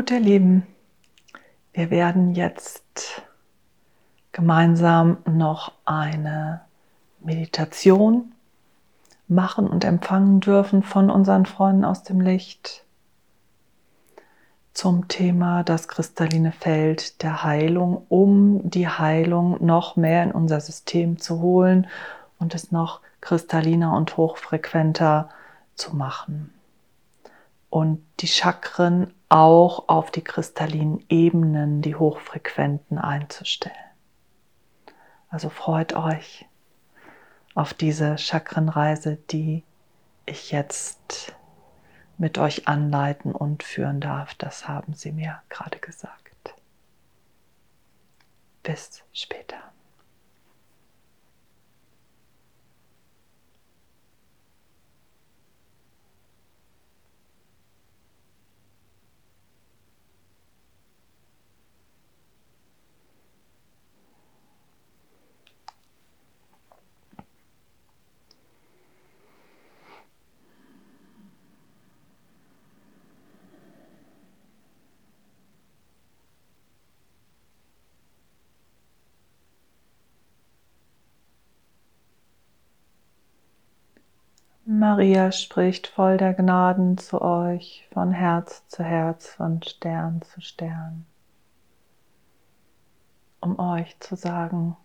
Gut, ihr Lieben, wir werden jetzt gemeinsam noch eine Meditation machen und empfangen dürfen von unseren Freunden aus dem Licht zum Thema das kristalline Feld der Heilung, um die Heilung noch mehr in unser System zu holen und es noch kristalliner und hochfrequenter zu machen. Und die Chakren auch auf die kristallinen Ebenen, die hochfrequenten einzustellen. Also freut euch auf diese Chakrenreise, die ich jetzt mit euch anleiten und führen darf. Das haben sie mir gerade gesagt. Bis später. Maria spricht voll der Gnaden zu euch, von Herz zu Herz, von Stern zu Stern, um euch zu sagen,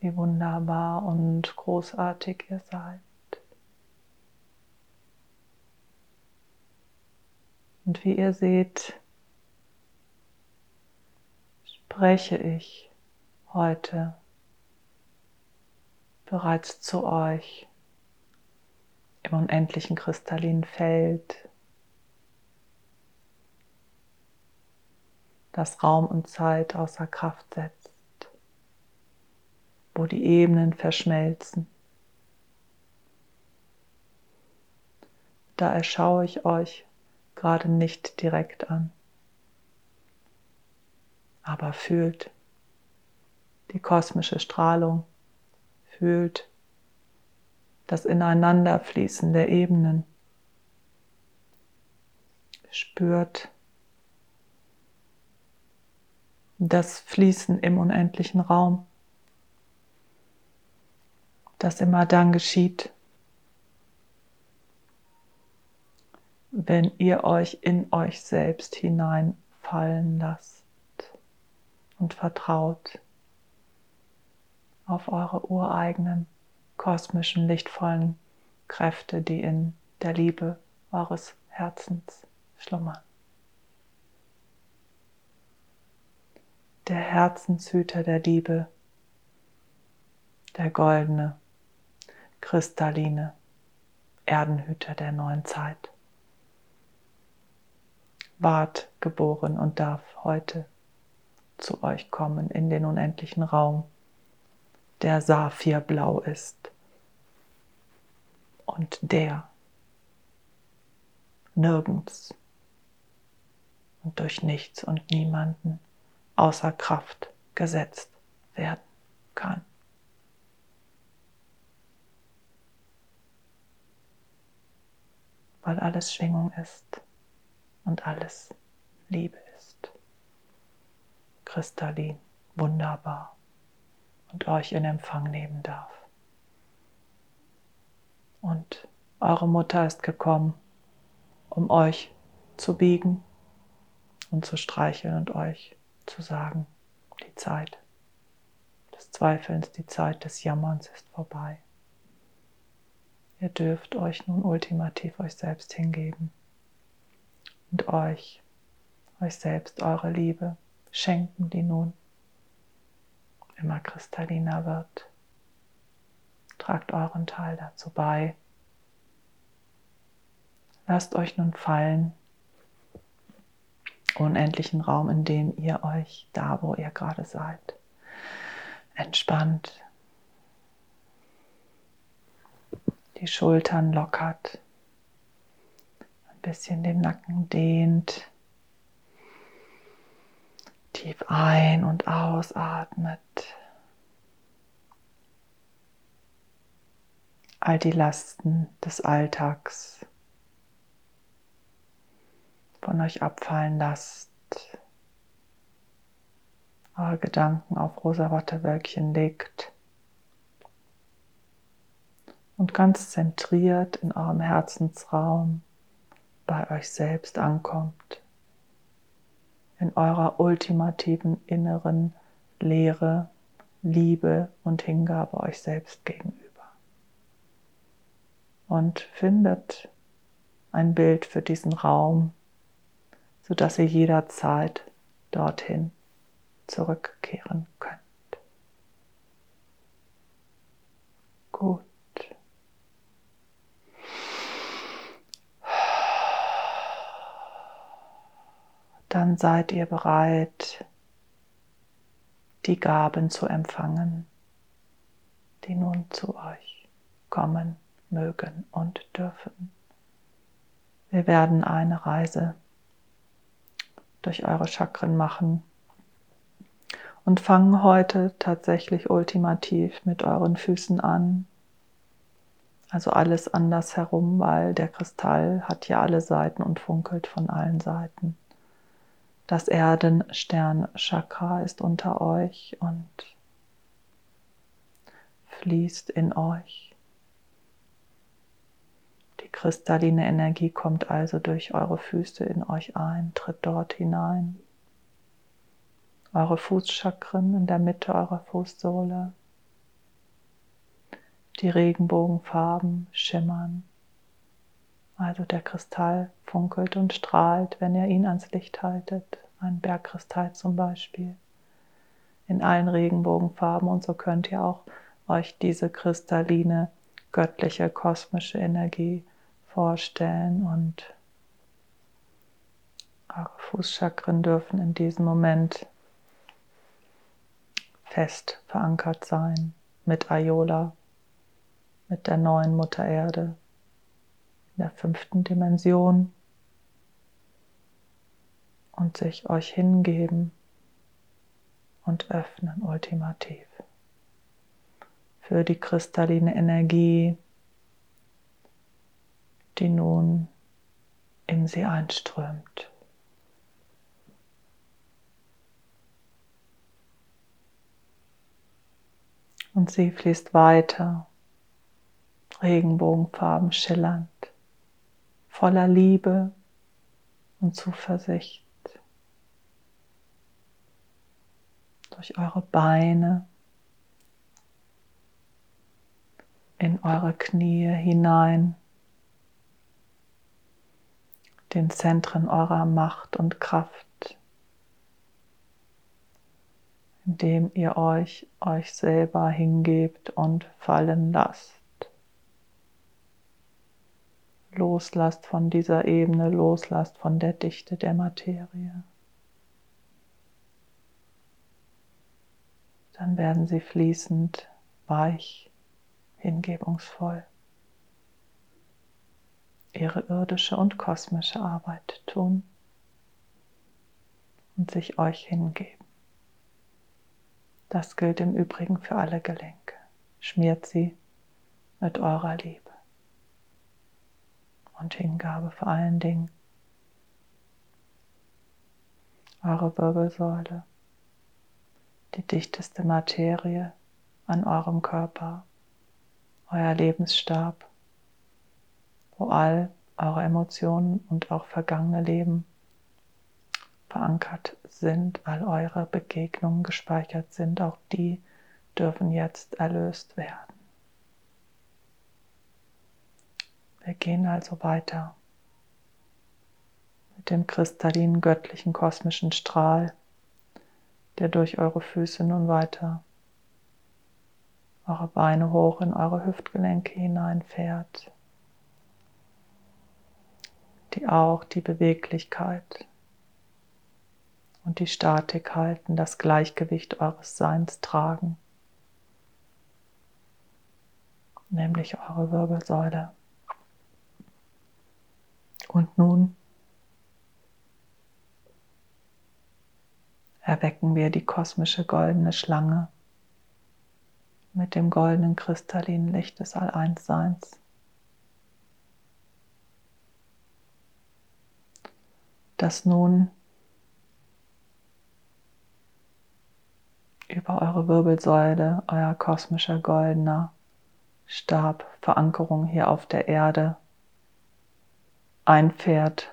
wie wunderbar und großartig ihr seid. Und wie ihr seht, spreche ich heute bereits zu euch im unendlichen kristallinen Feld, das Raum und Zeit außer Kraft setzt, wo die Ebenen verschmelzen. Da erschaue ich euch gerade nicht direkt an, aber fühlt die kosmische Strahlung, fühlt das Ineinanderfließen der Ebenen. Spürt das Fließen im unendlichen Raum, das immer dann geschieht, wenn ihr euch in euch selbst hineinfallen lasst und vertraut auf eure ureigenen kosmischen, lichtvollen Kräfte, die in der Liebe eures Herzens schlummern. Der Herzenshüter der Liebe, der goldene, kristalline Erdenhüter der neuen Zeit. Ward geboren und darf heute zu euch kommen in den unendlichen Raum, der saphirblau ist und der nirgends und durch nichts und niemanden außer Kraft gesetzt werden kann. Weil alles Schwingung ist und alles Liebe ist. Kristallin, wunderbar und euch in Empfang nehmen darf. Und eure Mutter ist gekommen, um euch zu biegen und zu streicheln und euch zu sagen, die Zeit des Zweifelns, die Zeit des Jammerns ist vorbei. Ihr dürft euch nun ultimativ euch selbst hingeben und euch, euch selbst eure Liebe schenken, die nun immer kristalliner wird. Tragt euren Teil dazu bei. Lasst euch nun fallen, unendlichen Raum, in dem ihr euch da, wo ihr gerade seid, entspannt, die Schultern lockert, ein bisschen den Nacken dehnt, tief ein- und ausatmet. All die Lasten des Alltags von euch abfallen lasst, eure Gedanken auf rosa Wattewölkchen legt und ganz zentriert in eurem Herzensraum bei euch selbst ankommt, in eurer ultimativen inneren Lehre, Liebe und Hingabe euch selbst gegenüber. Und findet ein Bild für diesen Raum, sodass ihr jederzeit dorthin zurückkehren könnt. Gut. Dann seid ihr bereit, die Gaben zu empfangen, die nun zu euch kommen mögen und dürfen. Wir werden eine Reise durch eure Chakren machen und fangen heute tatsächlich ultimativ mit euren Füßen an. Also alles anders herum, weil der Kristall hat ja alle Seiten und funkelt von allen Seiten. Das Erdenstern-Chakra ist unter euch und fließt in euch. Die kristalline Energie kommt also durch eure Füße in euch ein, tritt dort hinein eure Fußchakren in der Mitte eurer Fußsohle. Die Regenbogenfarben schimmern. Also der Kristall funkelt und strahlt, wenn ihr ihn ans Licht haltet. Ein Bergkristall zum Beispiel. In allen Regenbogenfarben und so könnt ihr auch euch diese kristalline, göttliche, kosmische Energie vorstellen und eure Fußchakren dürfen in diesem Moment fest verankert sein mit Ayola, mit der neuen Mutter Erde, in der fünften Dimension und sich euch hingeben und öffnen ultimativ. Für die kristalline Energie, die nun in sie einströmt. und sie fließt weiter, Regenbogenfarben schillernd, voller Liebe und Zuversicht. Durch eure Beine, in eure Knie hinein, den Zentren eurer Macht und Kraft. indem ihr euch euch selber hingebt und fallen lasst. Loslasst von dieser Ebene, loslasst von der Dichte der Materie. Dann werden sie fließend, weich, hingebungsvoll ihre irdische und kosmische Arbeit tun und sich euch hingeben. Das gilt im Übrigen für alle Gelenke. Schmiert sie mit eurer Liebe und Hingabe vor allen Dingen. Eure Wirbelsäule, die dichteste Materie an eurem Körper, euer Lebensstab, wo all eure Emotionen und auch vergangene Leben verankert sind, all eure Begegnungen gespeichert sind, auch die dürfen jetzt erlöst werden. Wir gehen also weiter mit dem kristallinen göttlichen kosmischen Strahl, der durch eure Füße nun weiter eure Beine hoch in eure Hüftgelenke hineinfährt, die auch die Beweglichkeit und die Statik halten, das Gleichgewicht eures Seins tragen, nämlich eure Wirbelsäule. Und nun erwecken wir die kosmische goldene Schlange mit dem goldenen kristallinen Licht des All-Eins-Seins. Dass nun über eure Wirbelsäule euer kosmischer goldener Stab, Verankerung hier auf der Erde einfährt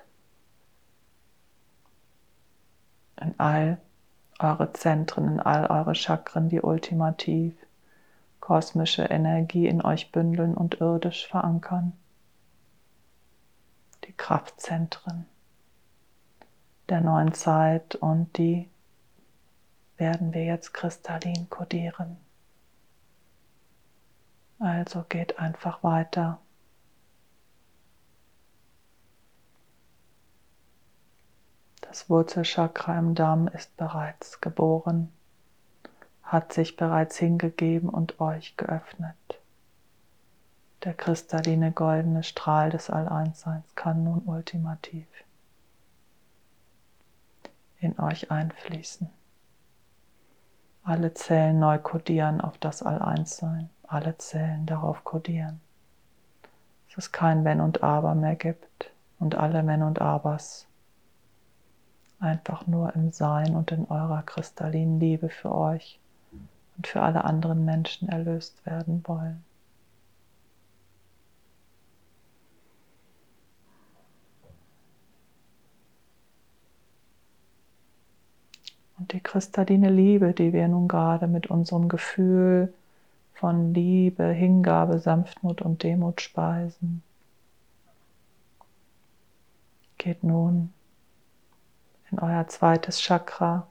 in all eure Zentren, in all eure Chakren, die ultimativ kosmische Energie in euch bündeln und irdisch verankern. Die Kraftzentren der neuen Zeit und die werden wir jetzt kristallin kodieren. Also geht einfach weiter. Das Wurzelchakra im Darm ist bereits geboren, hat sich bereits hingegeben und euch geöffnet. Der kristalline goldene Strahl des All-Einsseins kann nun ultimativ in euch einfließen. Alle Zellen neu kodieren auf das All-Eins-Sein, alle Zellen darauf kodieren, dass es kein Wenn und Aber mehr gibt und alle Wenn und Abers einfach nur im Sein und in eurer kristallinen Liebe für euch und für alle anderen Menschen erlöst werden wollen. Und die kristalline Liebe, die wir nun gerade mit unserem Gefühl von Liebe, Hingabe, Sanftmut und Demut speisen, geht nun in euer zweites Chakra,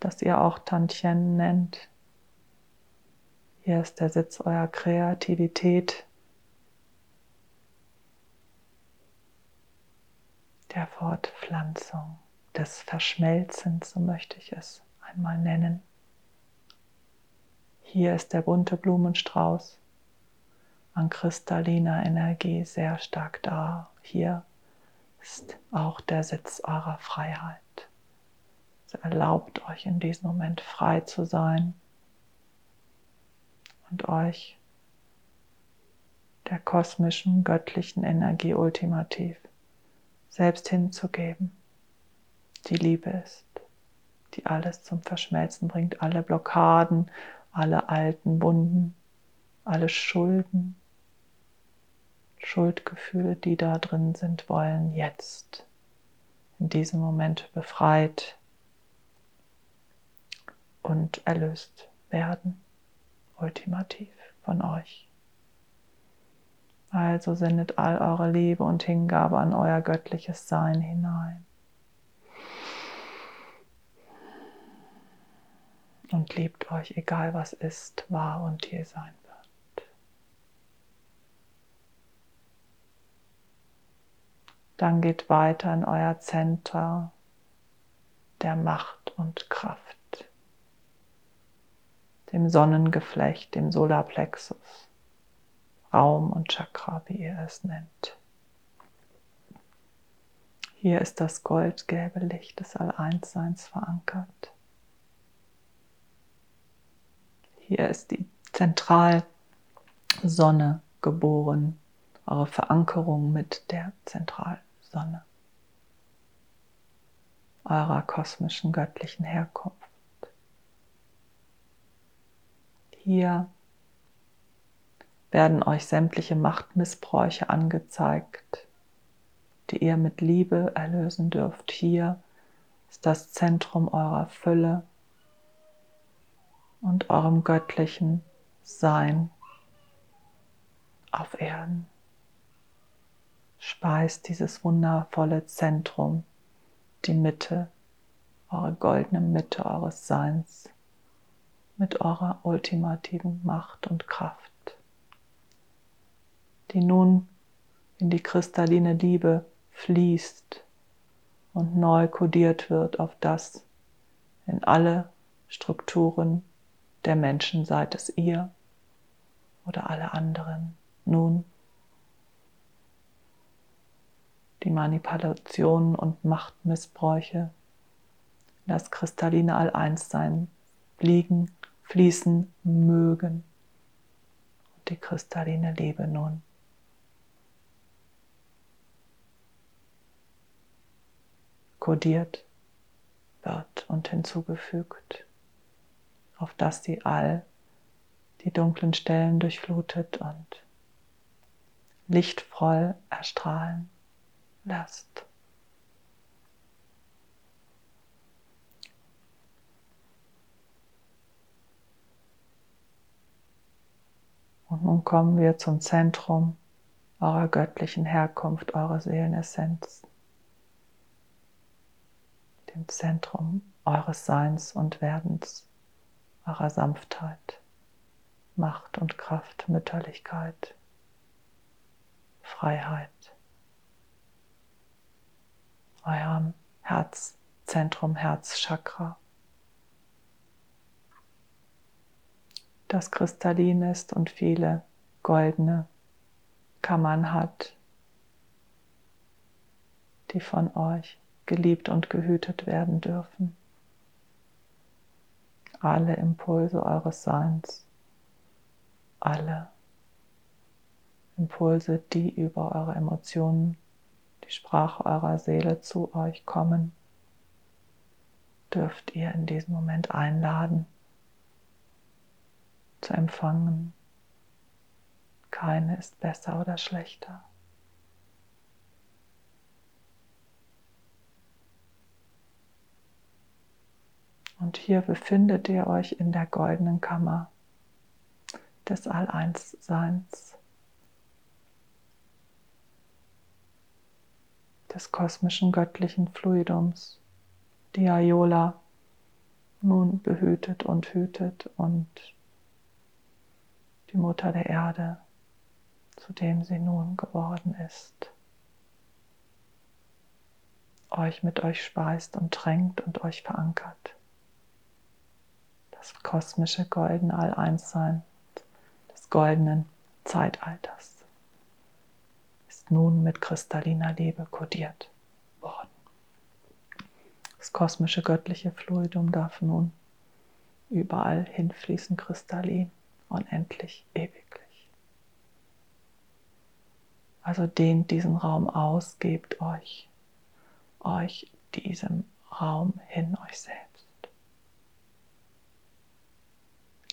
das ihr auch Tantien nennt. Hier ist der Sitz eurer Kreativität, der Fortpflanzung, des Verschmelzens, so möchte ich es einmal nennen. Hier ist der bunte Blumenstrauß an kristalliner Energie sehr stark da. Hier ist auch der Sitz eurer Freiheit. Es erlaubt euch in diesem Moment frei zu sein und euch der kosmischen, göttlichen Energie ultimativ selbst hinzugeben, die Liebe ist, die alles zum Verschmelzen bringt, alle Blockaden, alle alten Wunden, alle Schulden, Schuldgefühle, die da drin sind, wollen jetzt in diesem Moment befreit und erlöst werden, ultimativ von euch. Also sendet all eure Liebe und Hingabe an euer göttliches Sein hinein. Und liebt euch, egal was ist, war und hier sein Dann geht weiter in euer Zentrum der Macht und Kraft, dem Sonnengeflecht, dem Solarplexus, Raum und Chakra, wie ihr es nennt. Hier ist das goldgelbe Licht des All-Eins-Seins verankert. Hier ist die Zentralsonne geboren, eure Verankerung mit der Zentralsonne. Sonne, eurer kosmischen göttlichen Herkunft. Hier werden euch sämtliche Machtmissbräuche angezeigt, die ihr mit Liebe erlösen dürft. Hier ist das Zentrum eurer Fülle und eurem göttlichen Sein auf Erden. Speist dieses wundervolle Zentrum, die Mitte, eure goldene Mitte eures Seins mit eurer ultimativen Macht und Kraft, die nun in die kristalline Liebe fließt und neu kodiert wird auf das in alle Strukturen der Menschen, seid es ihr oder alle anderen, nun die Manipulationen und Machtmissbräuche, das kristalline All-Eins-Sein liegen, fließen mögen. Und die kristalline Liebe nun. kodiert wird und hinzugefügt, auf dass sie all die dunklen Stellen durchflutet und lichtvoll erstrahlen lässt. Und nun kommen wir zum Zentrum eurer göttlichen Herkunft, eurer Seelenessenz, dem Zentrum eures Seins und Werdens, eurer Sanftheit, Macht und Kraft, Mütterlichkeit, Freiheit, eurem Herzzentrum, Herzchakra. das kristallin ist und viele goldene Kammern hat, die von euch geliebt und gehütet werden dürfen. Alle Impulse eures Seins, alle Impulse, die über eure Emotionen, die Sprache eurer Seele zu euch kommen, dürft ihr in diesem Moment einladen zu empfangen. Keine ist besser oder schlechter. Und hier befindet ihr euch in der goldenen Kammer des All-Eins-Seins, des kosmischen göttlichen Fluidums, die Ayola nun behütet und hütet und die Mutter der Erde, zu dem sie nun geworden ist, euch mit euch speist und tränkt und euch verankert. Das kosmische goldene All-Eins-Sein des goldenen Zeitalters ist nun mit kristalliner Liebe kodiert worden. Das kosmische göttliche Fluidum darf nun überall hinfließen kristallin unendlich, ewiglich. Also dehnt diesen Raum aus, gebt euch, euch diesem Raum hin, euch selbst.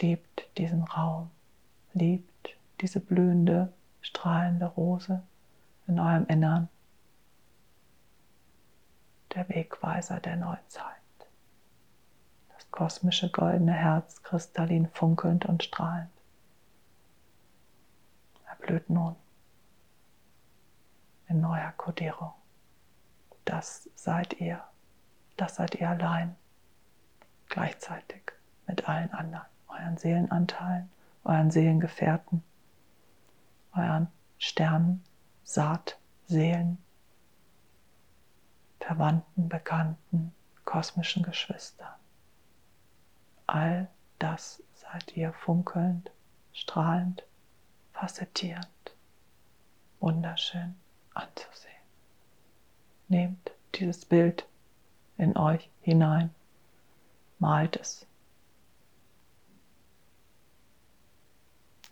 Liebt diesen Raum, liebt diese blühende, strahlende Rose in eurem Innern, der Wegweiser der Neuzeit kosmische goldene Herz kristallin funkelnd und strahlend. Er blüht nun in neuer Kodierung. Das seid ihr, das seid ihr allein, gleichzeitig mit allen anderen, euren Seelenanteilen, euren Seelengefährten, euren Sternen, Saat, Seelen, Verwandten, Bekannten, kosmischen Geschwistern all das seid ihr funkelnd, strahlend, facettierend, wunderschön anzusehen. Nehmt dieses Bild in euch hinein, malt es.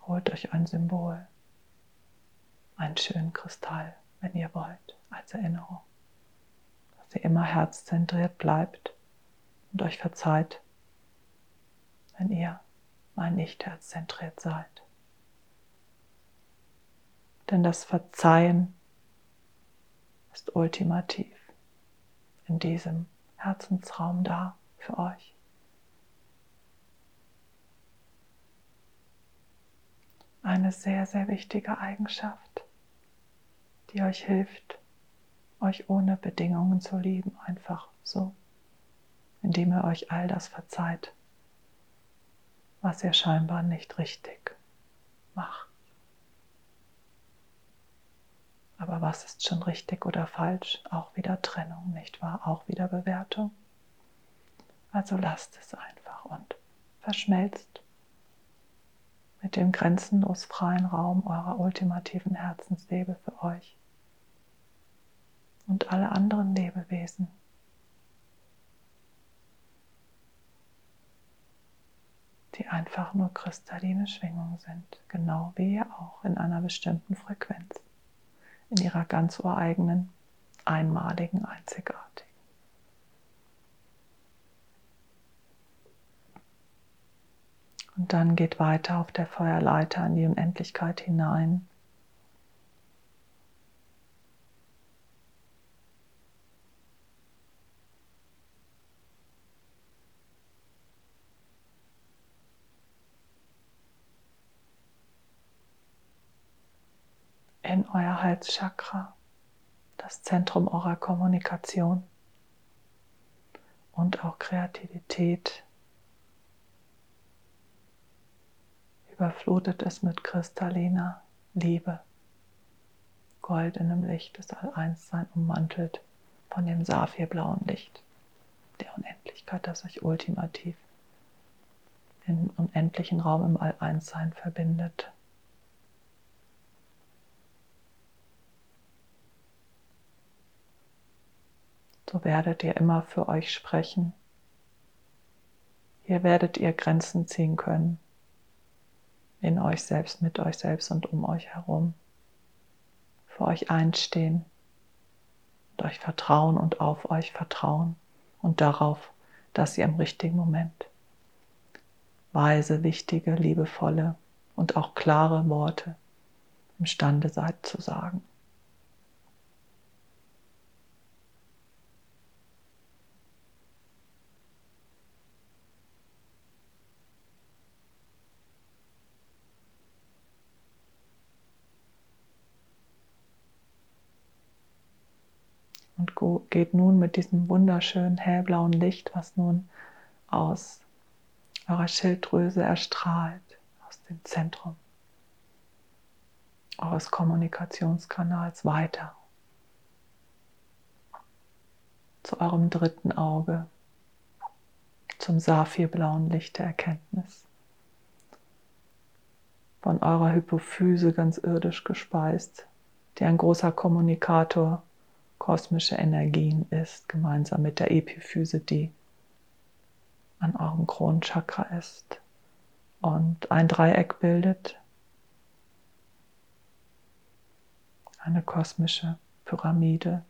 Holt euch ein Symbol, einen schönen Kristall, wenn ihr wollt, als Erinnerung, dass ihr immer herzzentriert bleibt und euch verzeiht, wenn ihr mal nicht herzzentriert seid. Denn das Verzeihen ist ultimativ in diesem Herzensraum da für euch. Eine sehr, sehr wichtige Eigenschaft, die euch hilft, euch ohne Bedingungen zu lieben, einfach so, indem ihr euch all das verzeiht was ihr scheinbar nicht richtig macht. Aber was ist schon richtig oder falsch? Auch wieder Trennung, nicht wahr? Auch wieder Bewertung. Also lasst es einfach und verschmelzt mit dem grenzenlos freien Raum eurer ultimativen Herzensliebe für euch und alle anderen Lebewesen. die einfach nur kristalline Schwingungen sind, genau wie ihr auch in einer bestimmten Frequenz, in ihrer ganz ureigenen, einmaligen, einzigartigen Und dann geht weiter auf der Feuerleiter in die Unendlichkeit hinein. in euer Halschakra, das Zentrum eurer Kommunikation und auch Kreativität. Überflutet es mit kristalliner Liebe, goldenem Licht des All-Eins-Sein ummantelt von dem saphirblauen Licht der Unendlichkeit, das euch ultimativ im unendlichen Raum im All-Eins-Sein verbindet. so werdet ihr immer für euch sprechen. Hier werdet ihr Grenzen ziehen können. In euch selbst, mit euch selbst und um euch herum. Für euch einstehen und euch vertrauen und auf euch vertrauen und darauf, dass ihr im richtigen Moment weise, wichtige, liebevolle und auch klare Worte imstande seid zu sagen. Und geht nun mit diesem wunderschönen hellblauen Licht, was nun aus eurer Schilddrüse erstrahlt, aus dem Zentrum eures Kommunikationskanals weiter zu eurem dritten Auge, zum saphirblauen Licht der Erkenntnis. Von eurer Hypophyse ganz irdisch gespeist, die ein großer Kommunikator ist kosmische Energien ist, gemeinsam mit der Epiphyse, die an eurem Kronenchakra ist und ein Dreieck bildet, eine kosmische Pyramide,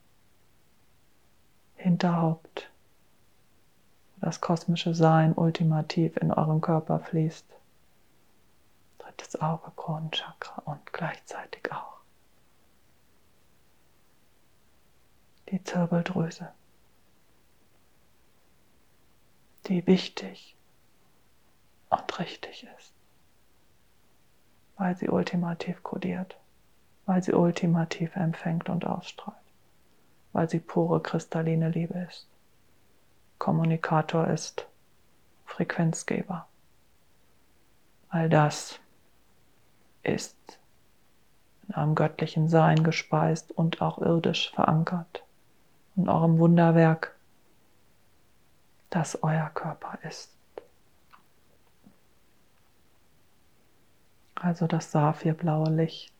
Hinterhaupt, das kosmische Sein ultimativ in euren Körper fließt. Drittes Auge, Kronenchakra und gleichzeitig auch die Zirbeldrüse, die wichtig und richtig ist, weil sie ultimativ kodiert, weil sie ultimativ empfängt und ausstrahlt, weil sie pure kristalline Liebe ist, Kommunikator ist, Frequenzgeber. All das ist in einem göttlichen Sein gespeist und auch irdisch verankert und eurem Wunderwerk, das euer Körper ist. Also das saphirblaue Licht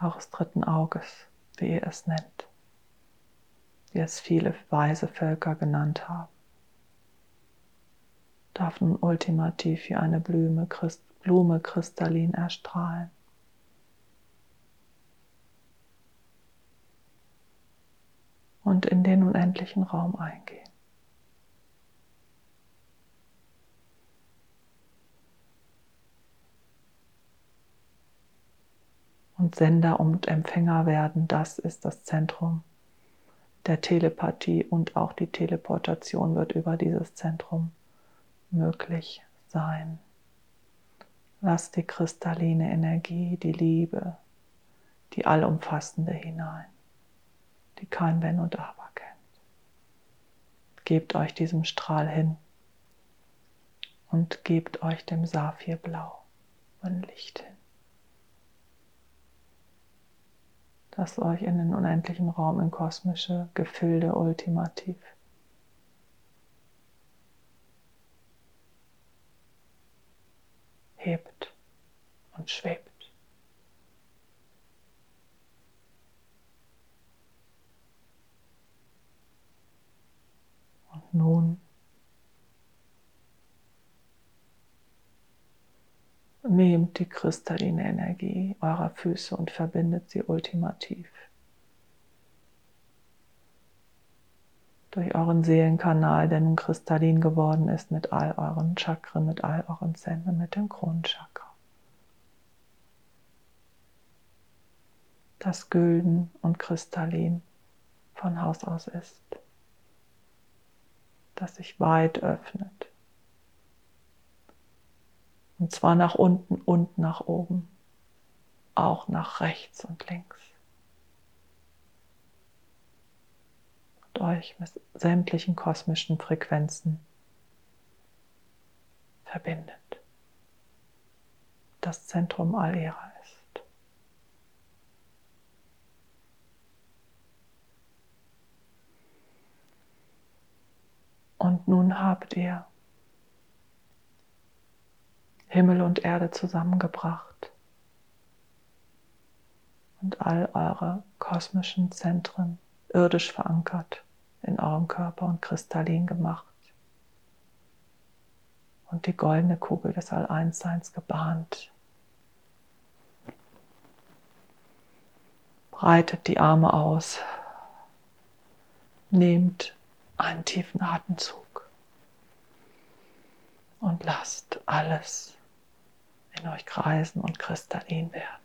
eures dritten Auges, wie ihr es nennt, wie es viele weise Völker genannt haben, darf nun ultimativ wie eine Blume, Blume kristallin erstrahlen. Und in den unendlichen Raum eingehen. Und Sender und Empfänger werden, das ist das Zentrum der Telepathie und auch die Teleportation wird über dieses Zentrum möglich sein. Lass die kristalline Energie, die Liebe, die allumfassende hinein die kein Wenn und Aber kennt. Gebt euch diesem Strahl hin und gebt euch dem Saphirblau ein Licht hin, das euch in den unendlichen Raum in kosmische Gefilde ultimativ hebt und schwebt. Nun. Nehmt die kristalline Energie eurer Füße und verbindet sie ultimativ. Durch euren Seelenkanal, der nun kristallin geworden ist mit all euren Chakren, mit all euren Zentren, mit dem Kronenchakra. Das gülden und kristallin von Haus aus ist, das sich weit öffnet. Und zwar nach unten und nach oben, auch nach rechts und links. euch mit sämtlichen kosmischen Frequenzen verbindet. Das Zentrum all ihrer ist. Und nun habt ihr Himmel und Erde zusammengebracht und all eure kosmischen Zentren irdisch verankert in eurem Körper und kristallin gemacht und die goldene Kugel des All-Eins-Seins gebahnt. Breitet die Arme aus, nehmt einen tiefen Atemzug und lasst alles in euch kreisen und kristallin werden.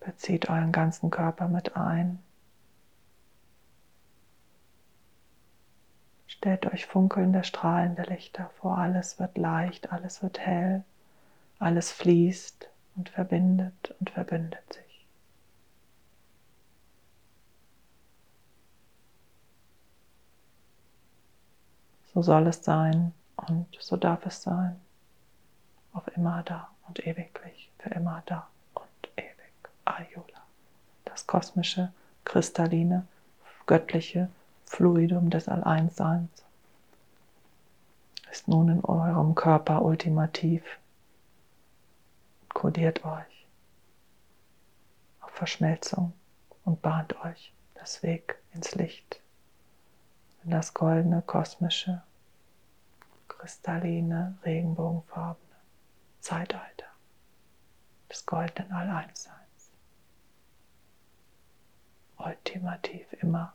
Bezieht euren ganzen Körper mit ein. Stellt euch funkelnde, strahlende Lichter vor. Alles wird leicht, alles wird hell, alles fließt und verbindet und verbündet sich. So soll es sein und so darf es sein. Auf immer da und ewiglich, für immer da. Ayula, das kosmische, kristalline, göttliche Fluidum des Alleinsseins, ist nun in eurem Körper ultimativ. Kodiert euch auf Verschmelzung und bahnt euch das Weg ins Licht, in das goldene, kosmische, kristalline, regenbogenfarbene Zeitalter des goldenen Alleinsseins ultimativ immer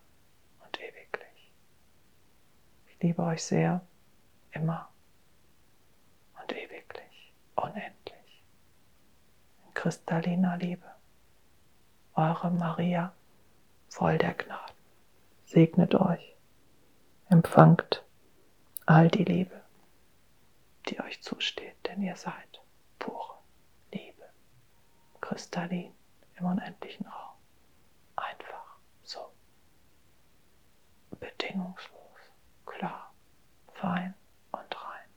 und ewiglich. Ich liebe euch sehr, immer und ewiglich, unendlich. In kristalliner Liebe. Eure Maria, voll der Gnaden. Segnet euch, empfangt all die Liebe, die euch zusteht, denn ihr seid pure Liebe, kristallin im unendlichen Raum. bedingungslos, klar, fein und rein,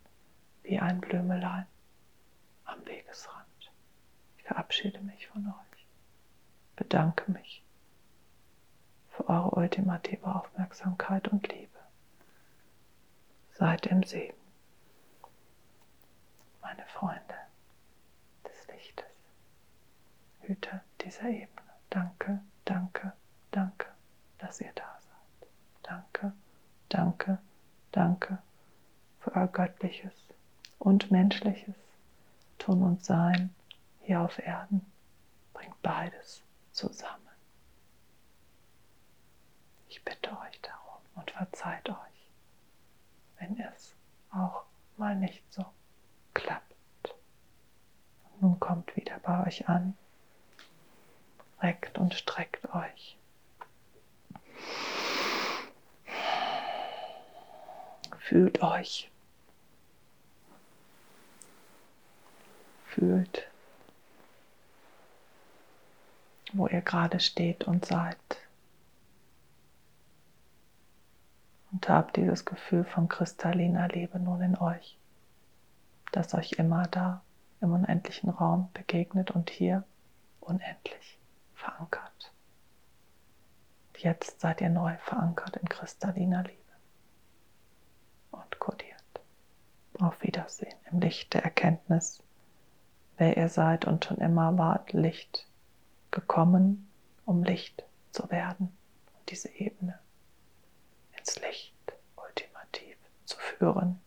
wie ein Blümelein am Wegesrand. Verabschiede mich von euch, bedanke mich für eure ultimative Aufmerksamkeit und Liebe. Seid im Segen, meine Freunde des Lichtes, Hüter dieser Ebene. Danke, danke, danke, dass ihr da seid. Danke, danke, danke für euer göttliches und menschliches Tun und Sein hier auf Erden. Bringt beides zusammen. Ich bitte euch darum und verzeiht euch, wenn es auch mal nicht so klappt. Und nun kommt wieder bei euch an, reckt und streckt euch. Fühlt euch. Fühlt, wo ihr gerade steht und seid. Und habt dieses Gefühl von kristalliner Liebe nun in euch, das euch immer da im unendlichen Raum begegnet und hier unendlich verankert. Jetzt seid ihr neu verankert in kristalliner Liebe und kodiert. Auf Wiedersehen im Licht der Erkenntnis, wer ihr seid und schon immer wart Licht gekommen, um Licht zu werden und diese Ebene ins Licht ultimativ zu führen.